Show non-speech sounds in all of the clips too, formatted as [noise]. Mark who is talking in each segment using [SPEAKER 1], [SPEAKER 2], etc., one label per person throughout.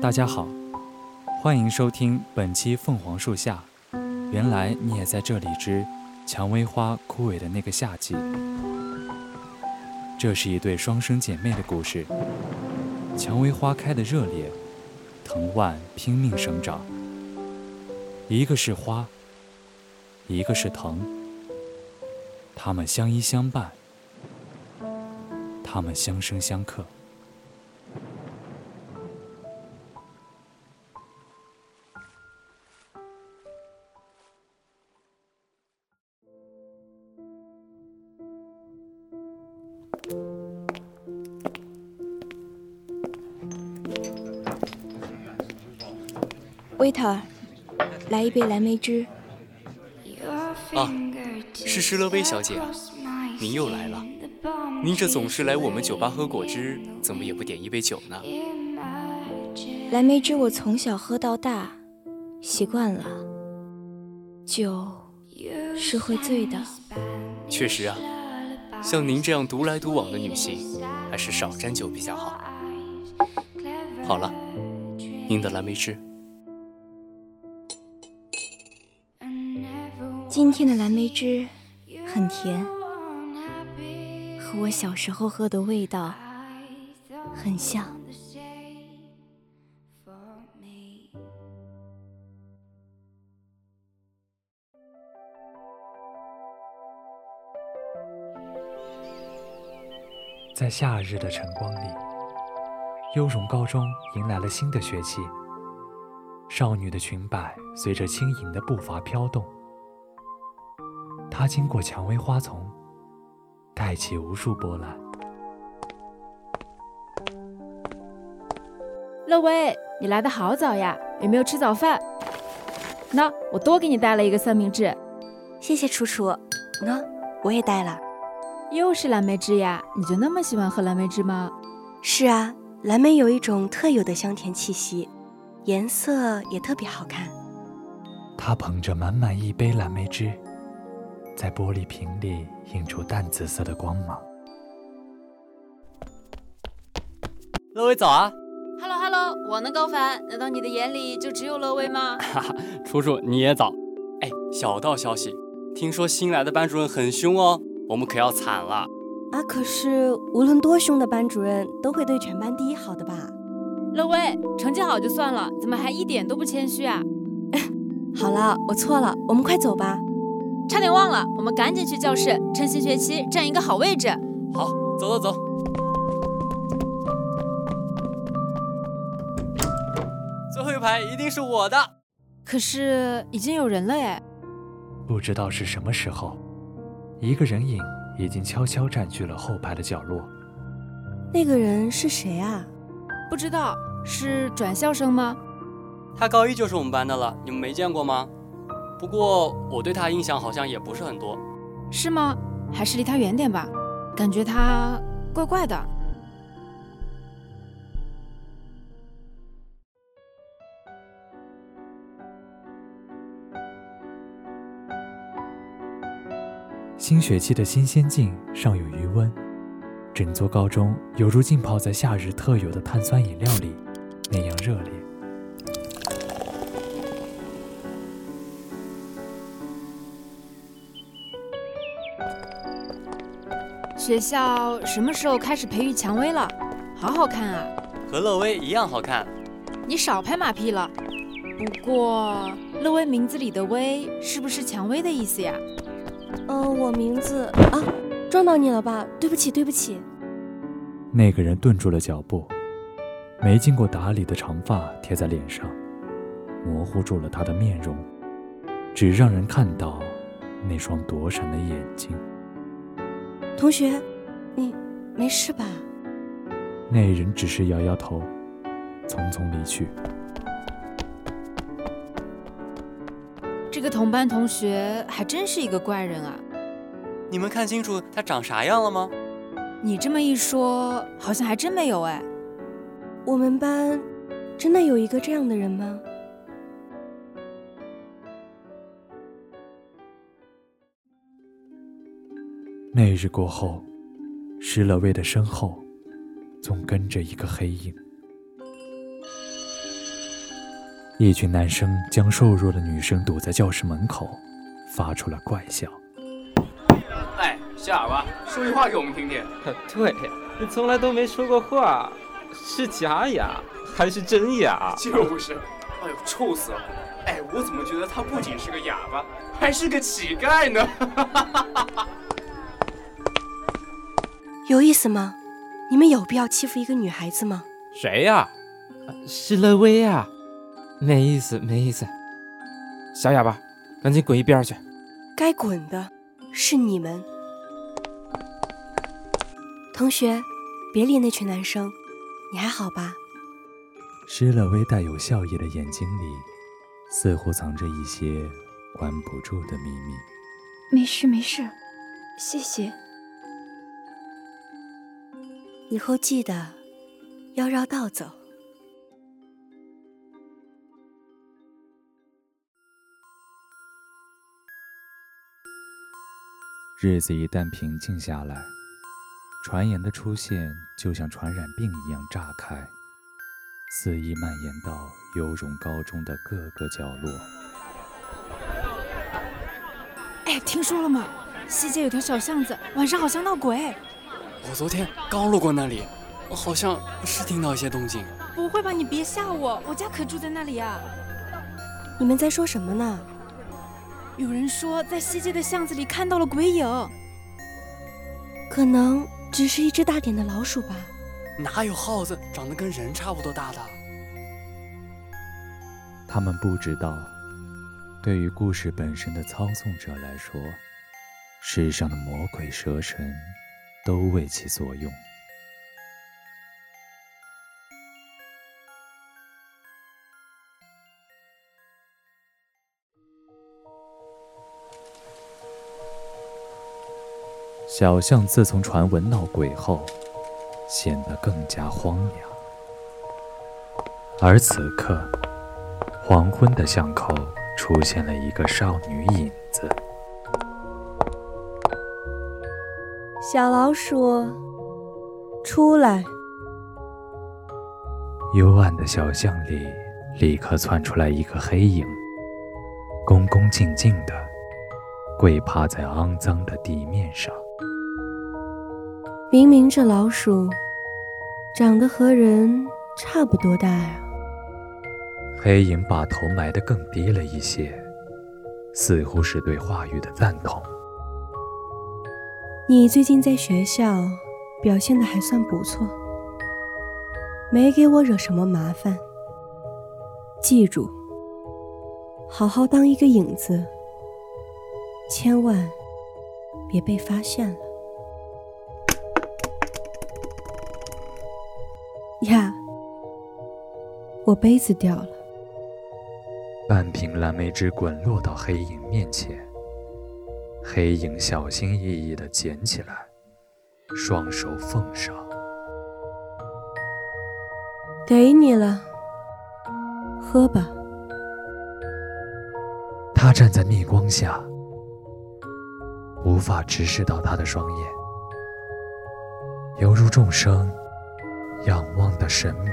[SPEAKER 1] 大家好，欢迎收听本期《凤凰树下》。原来你也在这里之蔷薇花枯萎的那个夏季。这是一对双生姐妹的故事。蔷薇花开得热烈，藤蔓拼命生长。一个是花，一个是藤。它们相依相伴，它们相生相克。
[SPEAKER 2] 来一杯蓝莓汁。
[SPEAKER 3] 啊，是施乐薇小姐，您又来了。您这总是来我们酒吧喝果汁，怎么也不点一杯酒呢？
[SPEAKER 2] 蓝莓汁我从小喝到大，习惯了。酒是会醉的。
[SPEAKER 3] 确实啊，像您这样独来独往的女性，还是少沾酒比较好。好了，您的蓝莓汁。
[SPEAKER 2] 今天的蓝莓汁很甜，和我小时候喝的味道很像。
[SPEAKER 1] 在夏日的晨光里，优荣高中迎来了新的学期。少女的裙摆随着轻盈的步伐飘动。他经过蔷薇花丛，带起无数波澜。
[SPEAKER 4] 乐威，你来的好早呀，有没有吃早饭？那我多给你带了一个三明治。
[SPEAKER 2] 谢谢楚楚。那我也带了。
[SPEAKER 4] 又是蓝莓汁呀？你就那么喜欢喝蓝莓汁吗？
[SPEAKER 2] 是啊，蓝莓有一种特有的香甜气息，颜色也特别好看。
[SPEAKER 1] 他捧着满满一杯蓝莓汁。在玻璃瓶里映出淡紫色的光芒。
[SPEAKER 3] 乐威早啊
[SPEAKER 4] ！Hello Hello，我呢高凡，难道你的眼里就只有乐威吗？
[SPEAKER 3] 哈 [laughs] 哈，楚楚你也早。哎，小道消息，听说新来的班主任很凶哦，我们可要惨了。
[SPEAKER 2] 啊，可是无论多凶的班主任都会对全班第一好的吧？
[SPEAKER 4] 乐威，成绩好就算了，怎么还一点都不谦虚啊？[laughs]
[SPEAKER 2] 好了，我错了，我们快走吧。
[SPEAKER 4] 差点忘了，我们赶紧去教室，趁新学期占一个好位置。
[SPEAKER 3] 好，走走走。最后一排一定是我的。
[SPEAKER 4] 可是已经有人了哎。
[SPEAKER 1] 不知道是什么时候，一个人影已经悄悄占据了后排的角落。
[SPEAKER 2] 那个人是谁啊？
[SPEAKER 4] 不知道，是转校生吗？
[SPEAKER 3] 他高一就是我们班的了，你们没见过吗？不过我对他印象好像也不是很多，
[SPEAKER 4] 是吗？还是离他远点吧，感觉他怪怪的。
[SPEAKER 1] 新学期的新鲜劲尚有余温，整座高中犹如浸泡在夏日特有的碳酸饮料里，那样热烈。
[SPEAKER 4] 学校什么时候开始培育蔷薇了？好好看啊，
[SPEAKER 3] 和乐薇一样好看。
[SPEAKER 4] 你少拍马屁了。不过乐薇名字里的薇是不是蔷薇的意思呀？
[SPEAKER 2] 嗯，我名字啊，撞到你了吧？对不起，对不起。
[SPEAKER 1] 那个人顿住了脚步，没经过打理的长发贴在脸上，模糊住了他的面容，只让人看到那双躲闪的眼睛。
[SPEAKER 5] 同学，你没事吧？
[SPEAKER 1] 那人只是摇摇头，匆匆离去。
[SPEAKER 4] 这个同班同学还真是一个怪人啊！
[SPEAKER 3] 你们看清楚他长啥样了吗？
[SPEAKER 4] 你这么一说，好像还真没有哎。
[SPEAKER 5] 我们班真的有一个这样的人吗？
[SPEAKER 1] 那日过后，施乐薇的身后总跟着一个黑影。一群男生将瘦弱的女生堵在教室门口，发出了怪笑。
[SPEAKER 3] 哎哑巴，说句话给我们听听。[laughs]
[SPEAKER 6] 对，你从来都没说过话，是假哑还是真哑？
[SPEAKER 3] 就是，哎呦，臭死了！哎，我怎么觉得他不仅是个哑巴，还是个乞丐呢？[laughs]
[SPEAKER 5] 有意思吗？你们有必要欺负一个女孩子吗？
[SPEAKER 6] 谁呀？是乐薇呀，没意思，没意思。小哑巴，赶紧滚一边去！
[SPEAKER 5] 该滚的是你们。同学，别理那群男生，你还好吧？
[SPEAKER 1] 施乐薇带有笑意的眼睛里，似乎藏着一些关不住的秘密。
[SPEAKER 2] 没事没事，谢谢。
[SPEAKER 5] 以后记得要绕道走。
[SPEAKER 1] 日子一旦平静下来。传言的出现就像传染病一样炸开，肆意蔓延到优荣高中的各个角落。
[SPEAKER 4] 哎，听说了吗？西街有条小巷子，晚上好像闹鬼。
[SPEAKER 3] 我昨天刚路过那里，我好像是听到一些动静。
[SPEAKER 4] 不会吧？你别吓我，我家可住在那里呀。
[SPEAKER 5] 你们在说什么呢？
[SPEAKER 4] 有人说在西街的巷子里看到了鬼影。
[SPEAKER 5] 可能。只是一只大点的老鼠吧？
[SPEAKER 3] 哪有耗子长得跟人差不多大的？
[SPEAKER 1] 他们不知道，对于故事本身的操纵者来说，世上的魔鬼蛇神都为其所用。小巷自从传闻闹鬼后，显得更加荒凉。而此刻，黄昏的巷口出现了一个少女影
[SPEAKER 5] 小老鼠，出来！
[SPEAKER 1] 幽暗的小巷里，立刻窜出来一个黑影，恭恭敬敬的跪趴在肮脏的地面上。
[SPEAKER 5] 明明这老鼠长得和人差不多大呀。
[SPEAKER 1] 黑影把头埋得更低了一些，似乎是对话语的赞同。
[SPEAKER 5] 你最近在学校表现的还算不错，没给我惹什么麻烦。记住，好好当一个影子，千万别被发现了。呀，我杯子掉了。
[SPEAKER 1] 半瓶蓝莓汁滚落到黑影面前，黑影小心翼翼地捡起来，双手奉上。
[SPEAKER 5] 给你了，喝吧。
[SPEAKER 1] 他站在逆光下，无法直视到他的双眼，犹如众生。仰望的神明。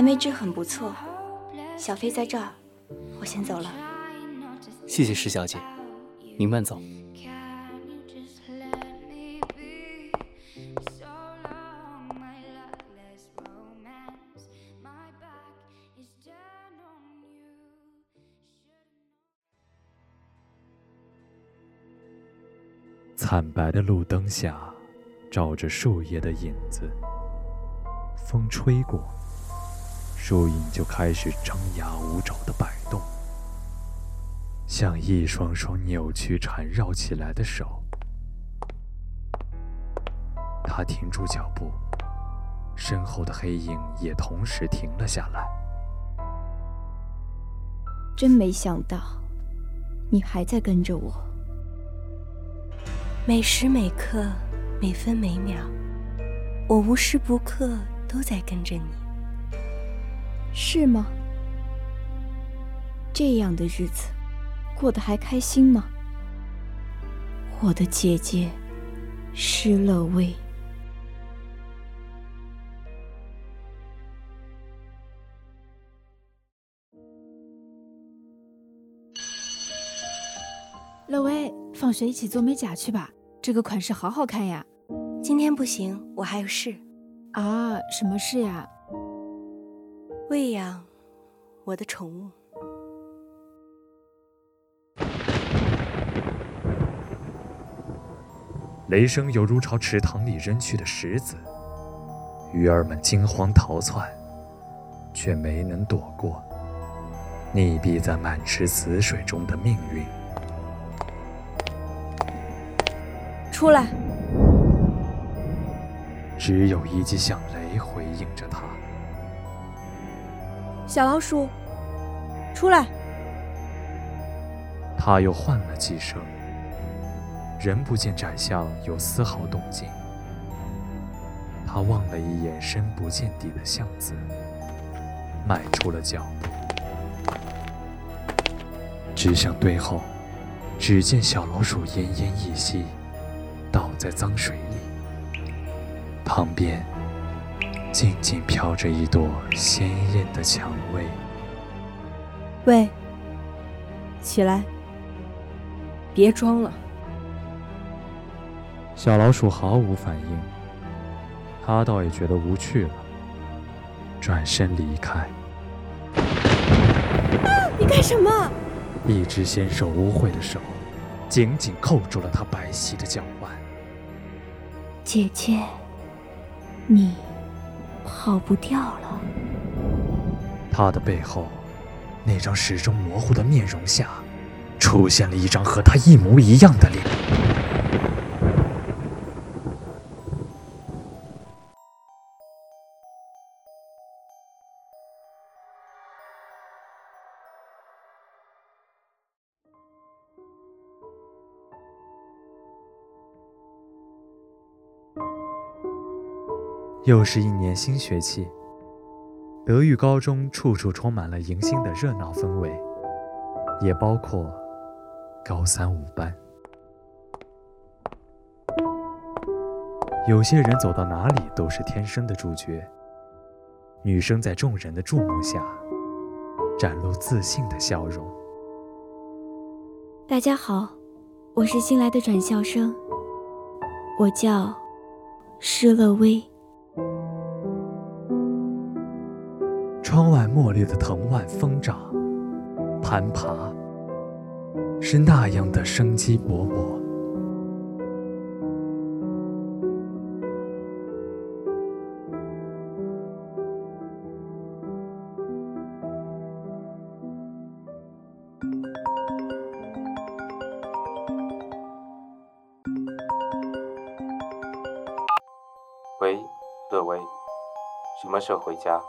[SPEAKER 2] 蓝莓汁很不错，小飞在这儿，我先走了。
[SPEAKER 3] 谢谢石小姐，您慢走。
[SPEAKER 1] 惨白的路灯下，照着树叶的影子，风吹过。树影就开始张牙舞爪的摆动，像一双双扭曲缠绕起来的手。他停住脚步，身后的黑影也同时停了下来。
[SPEAKER 2] 真没想到，你还在跟着我。
[SPEAKER 5] 每时每刻，每分每秒，我无时不刻都在跟着你。
[SPEAKER 2] 是吗？这样的日子，过得还开心吗？我的姐姐，施乐薇。
[SPEAKER 4] 乐薇，放学一起做美甲去吧，这个款式好好看呀。
[SPEAKER 5] 今天不行，我还有事。
[SPEAKER 4] 啊，什么事呀？
[SPEAKER 5] 喂养我的宠物。
[SPEAKER 1] 雷声犹如朝池塘里扔去的石子，鱼儿们惊慌逃窜，却没能躲过溺毙在满池死水中的命运。
[SPEAKER 5] 出来！
[SPEAKER 1] 只有一记响雷回应着他。
[SPEAKER 5] 小老鼠，出来！
[SPEAKER 1] 他又唤了几声，仍不见窄巷有丝毫动静。他望了一眼深不见底的巷子，迈出了脚步，指向堆后，只见小老鼠奄奄一息。倒在脏水里，旁边静静飘着一朵鲜艳的蔷薇。
[SPEAKER 5] 喂，起来，别装了。
[SPEAKER 1] 小老鼠毫无反应，他倒也觉得无趣了，转身离开。
[SPEAKER 5] 啊！你干什么？
[SPEAKER 1] 一只纤瘦污秽的手紧紧扣住了他白皙的脚腕。
[SPEAKER 2] 姐姐，你跑不掉了。
[SPEAKER 1] 他的背后，那张始终模糊的面容下，出现了一张和他一模一样的脸。又是一年新学期，德育高中处处充满了迎新的热闹氛围，也包括高三五班。有些人走到哪里都是天生的主角，女生在众人的注目下，展露自信的笑容。
[SPEAKER 2] 大家好，我是新来的转校生，我叫施乐薇。
[SPEAKER 1] 窗外墨绿的藤蔓疯长、攀爬，是那样的生机勃勃。
[SPEAKER 6] 喂，乐威，什么时候回家？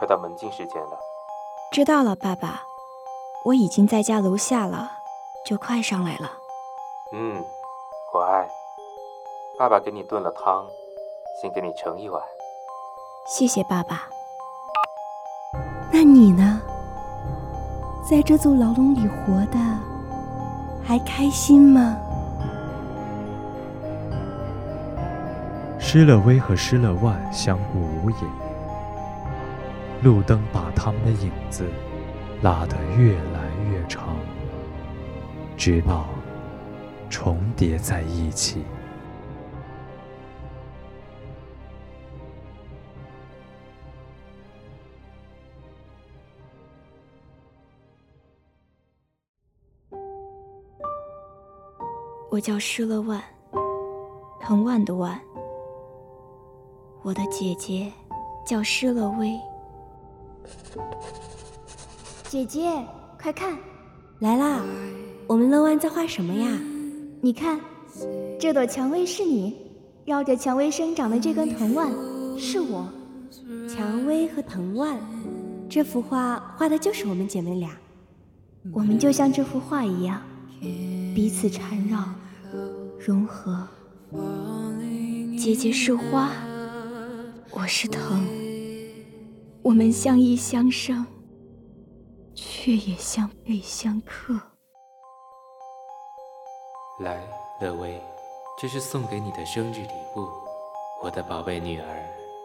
[SPEAKER 6] 快到门禁时间了，
[SPEAKER 2] 知道了，爸爸，我已经在家楼下了，就快上来了。
[SPEAKER 6] 嗯，乖，爸爸给你炖了汤，先给你盛一碗。
[SPEAKER 2] 谢谢爸爸。
[SPEAKER 5] 那你呢？在这座牢笼里活的还开心吗？
[SPEAKER 1] 施乐威和施乐万相顾无言。路灯把他们的影子拉得越来越长，直到重叠在一起。
[SPEAKER 2] 我叫施乐万，藤万的万。我的姐姐叫施乐薇。
[SPEAKER 7] 姐姐，快看，
[SPEAKER 5] 来啦！我们乐万在画什么呀？
[SPEAKER 7] 你看，这朵蔷薇是你，绕着蔷薇生长的这根藤蔓是我。
[SPEAKER 5] 蔷薇和藤蔓，这幅画画的就是我们姐妹俩。
[SPEAKER 7] 我们就像这幅画一样，彼此缠绕，融合。姐姐是花，我是藤，我们相依相生，却也相背相克。
[SPEAKER 8] 来，乐薇，这是送给你的生日礼物，我的宝贝女儿，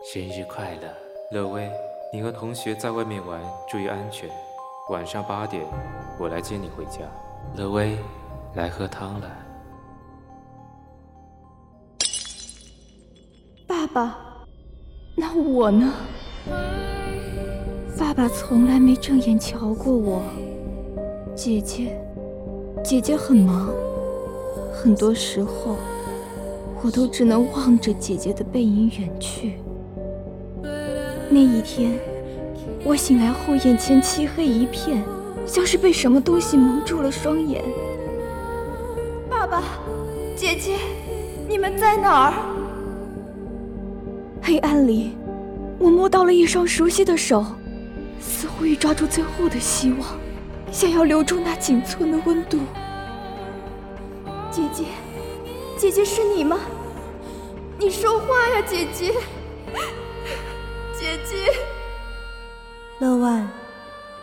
[SPEAKER 8] 生日快乐！乐薇，你和同学在外面玩，注意安全。晚上八点，我来接你回家。乐薇，来喝汤了。
[SPEAKER 7] 爸爸，那我呢？爸爸从来没正眼瞧过我。姐姐，姐姐很忙，很多时候我都只能望着姐姐的背影远去。那一天，我醒来后眼前漆黑一片，像是被什么东西蒙住了双眼。爸爸，姐姐，你们在哪儿？黑暗里，我摸到了一双熟悉的手，似乎欲抓住最后的希望，想要留住那仅存的温度。姐姐，姐姐是你吗？你说话呀，姐姐！姐姐，
[SPEAKER 5] 乐万，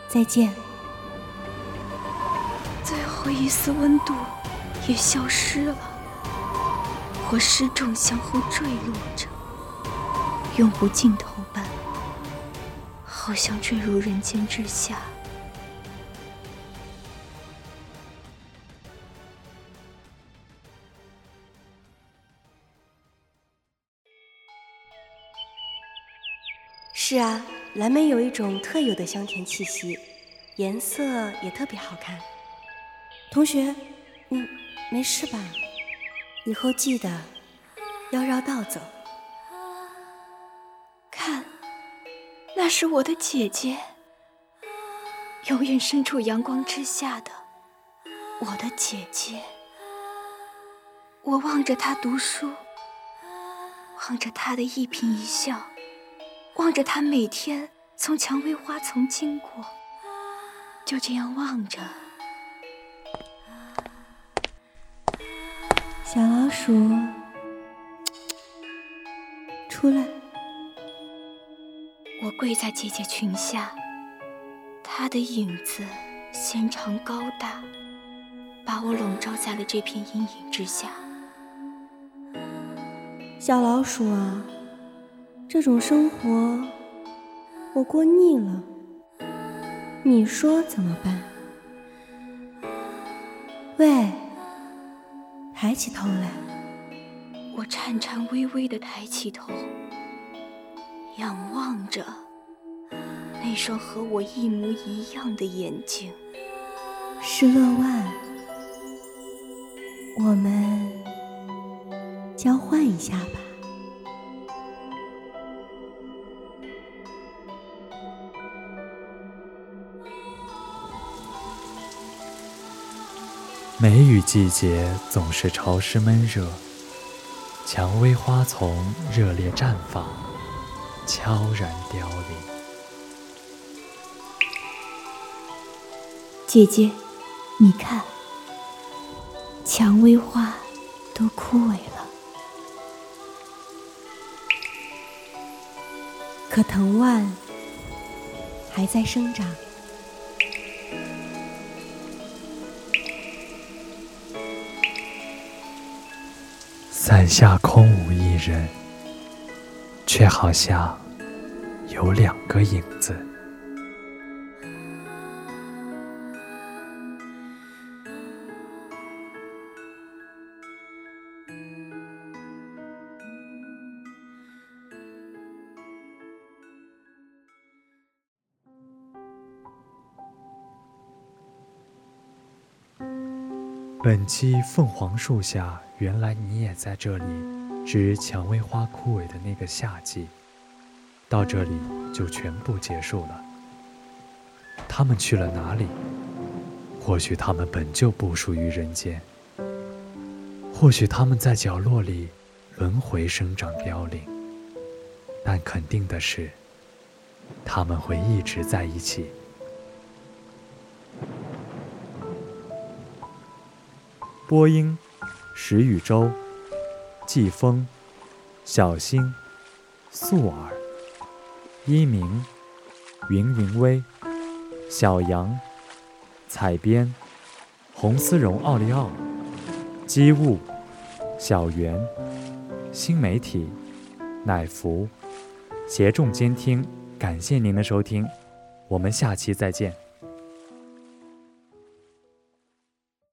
[SPEAKER 5] 再见。
[SPEAKER 7] 最后一丝温度也消失了，我失重向后坠落着。永无尽头般，好像坠入人间之下。
[SPEAKER 5] 是啊，蓝莓有一种特有的香甜气息，颜色也特别好看。同学，嗯，没事吧？以后记得要绕道走。
[SPEAKER 7] 那是我的姐姐，永远身处阳光之下的我的姐姐。我望着她读书，望着她的一颦一笑，望着她每天从蔷薇花丛经过，就这样望着。
[SPEAKER 5] 小老鼠，出来。
[SPEAKER 7] 我跪在姐姐裙下，她的影子纤长高大，把我笼罩在了这片阴影之下。
[SPEAKER 5] 小老鼠啊，这种生活我过腻了，你说怎么办？喂，抬起头来。
[SPEAKER 7] 我颤颤巍巍地抬起头。仰望着那双和我一模一样的眼睛，
[SPEAKER 5] 施乐万，我们交换一下吧。
[SPEAKER 1] 梅雨季节总是潮湿闷热，蔷薇花丛热烈绽放。悄然凋零。
[SPEAKER 7] 姐姐，你看，蔷薇花都枯萎了，
[SPEAKER 5] 可藤蔓还在生长。
[SPEAKER 1] 伞下空无一人。却好像有两个影子。本期凤凰树下原来你也在这里。之蔷薇花枯萎的那个夏季，到这里就全部结束了。他们去了哪里？或许他们本就不属于人间。或许他们在角落里轮回生长凋零。但肯定的是，他们会一直在一起。播音：石宇洲、季风、小星、素尔、一鸣、云云微、小杨、彩编、红丝绒奥利奥、机务、小圆、新媒体、乃福，协众监听。感谢您的收听，我们下期再见。